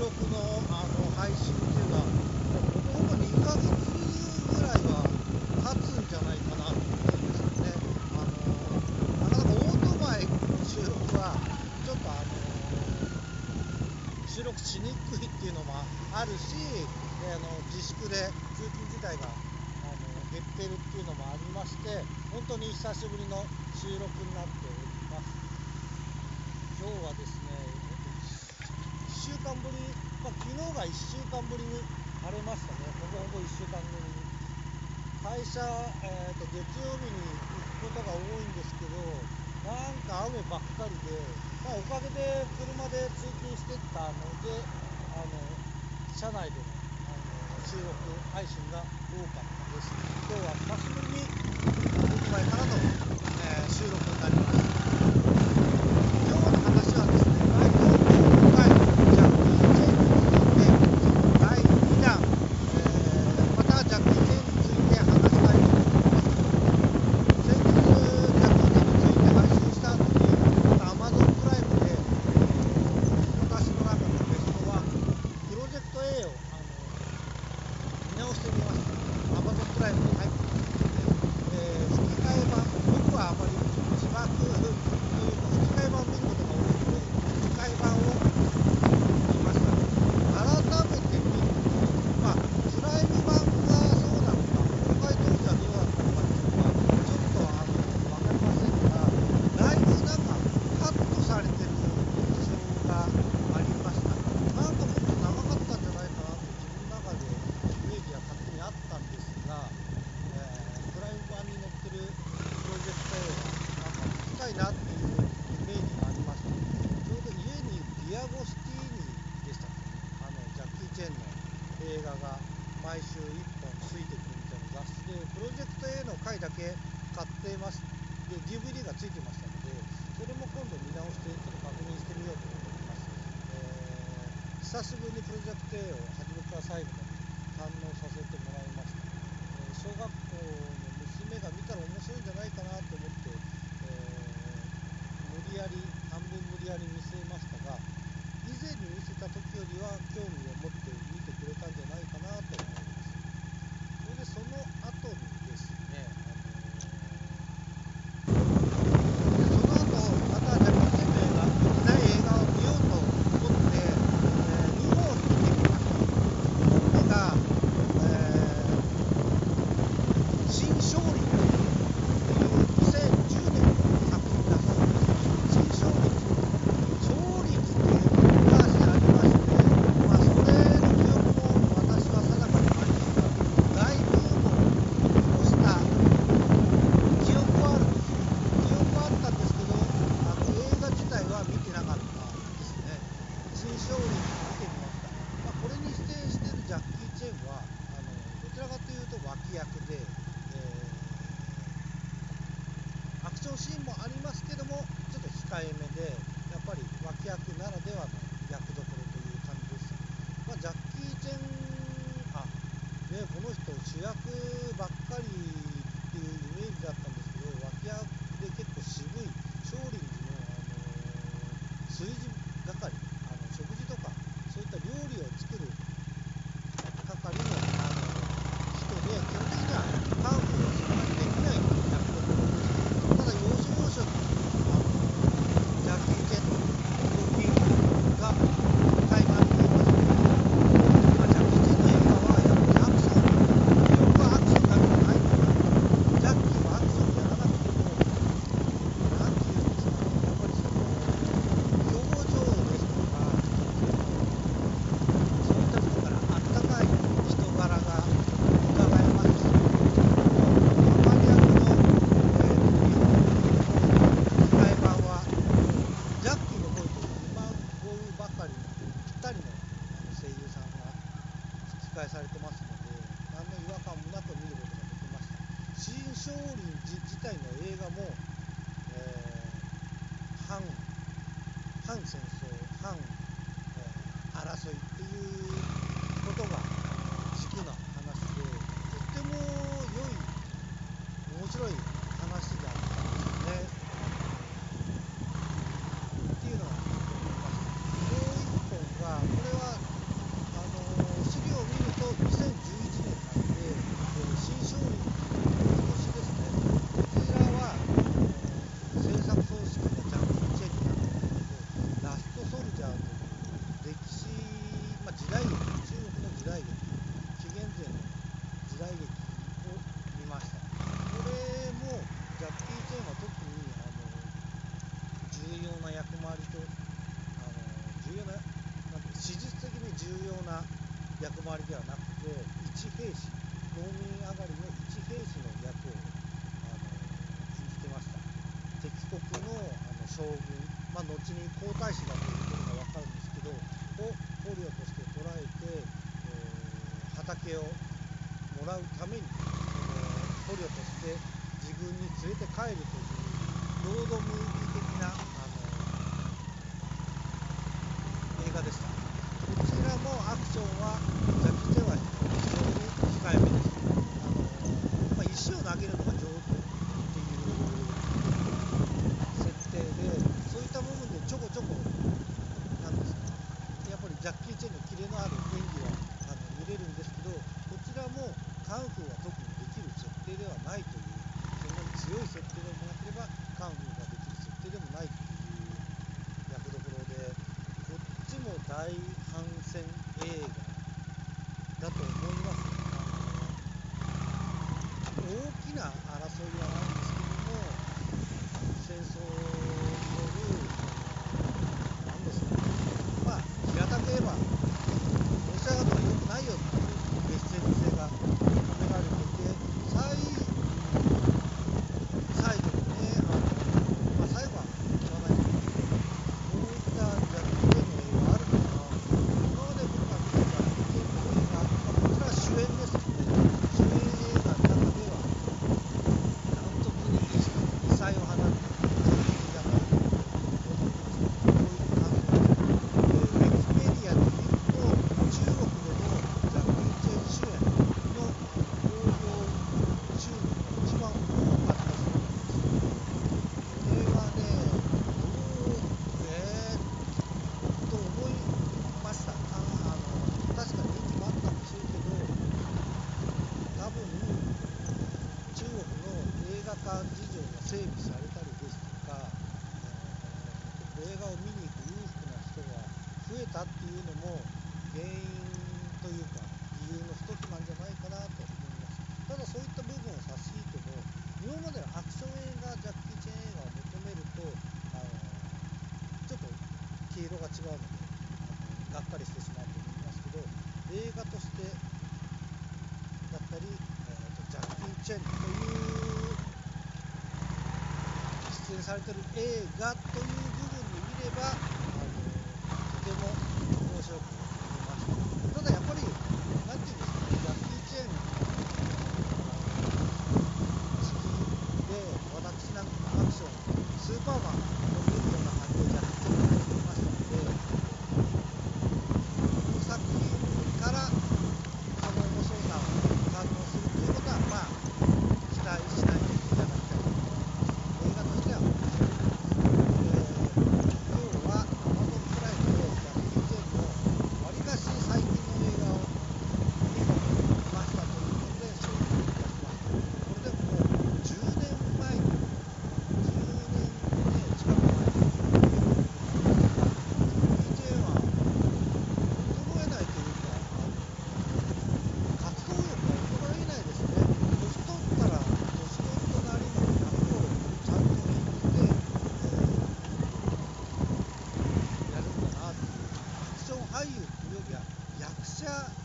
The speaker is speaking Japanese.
録のあの配信っていうのは、ほぼ2ヶ月ぐらいは経つんじゃないかなと思うんですよね。あのなかなかオートバイの収録は、ちょっとあの収録しにくいっていうのもあるし、あの自粛で通勤自体があの減ってるっていうのもありまして、本当に久しぶりの収録になっております。今日はですね間ぶり、まあ、昨日が1週間ぶりに晴れましたね、ほぼほぼ1週間ぶりに。会社、えーと、月曜日に行くことが多いんですけど、なんか雨ばっかりで、まあ、おかげで車で通勤してたので、あの車内でのあの収録、配信が多かったです。今日は久しぶりに前からの、えー、収録になります。but I 映画が毎週1本ついてくるみたいな雑誌でプロジェクト A の回だけ買ってまして DVD がついてましたのでそれも今度見直してちょっと確認してみようと思います、えー、久しぶりにプロジェクト A を始めから最後まで堪能させてもらい脇役で、えー、アクションシーンもありますけどもちょっと控えめでやっぱり脇役ならではの役どころという感じです、まあ、ジャッキー・チェンあねこの人主役ばっかり I haven't phone says. りで一兵士農民上がりの一兵士の役をあの演じてました敵国のあの将軍、まあ、後に皇太子だということが分かるんですけどを捕虜として捕らえて、えー畑をもらうために、その捕虜として自分に連れて帰るというロードムービー的なあの映画でしたこちらもアクショ・ンは非常に控えめですあの、まあ、石を投げるのが上手っていう設定でそういった部分でちょこちょこなんですやっぱりジャッキー・チェンのキレのある演技はあの見れるんですけどこちらもカンフーは特にできる設定ではないというそんなに強い設定でもなければカンフーができる設定でもないという役どころでこっちも大反戦映画だと思いますあの大きな争いはないんですけども戦争による何ですかねまあ平たく言えばロシア側とは良くないよっていうメッセージ性が込められていて最最後にねあの、まあ、最後は言わないですけどこういったジャッキー・チェンの映画あるかな今まで僕が見てた結構映画、まあ、こちらは主演ですけど主演映画の中ではダントツに異彩を放った作品だなと思ってますこういう感じで、えーウィキペディアで見ると中国でのジャッキー・チェン主演の興行収入が一番多かったそうなんですよこれはねどうえー、と思いましたああの確かに人気もあったんでしょうけど多分中国の映画館事情が整備されたりですとか、えー映画を見に行く裕福な人が増えたっていうのも原因というか理由の一つなんじゃないかなと思います。ただそういった部分を差し引いても今までのアクション映画ジャッキー・チェン映画を求めるとあのちょっと毛色が違うのであのがっかりしてしまうと思いますけど映画としてだったり、チェンという出演されてる映画という部分で見ればあのとても Russia.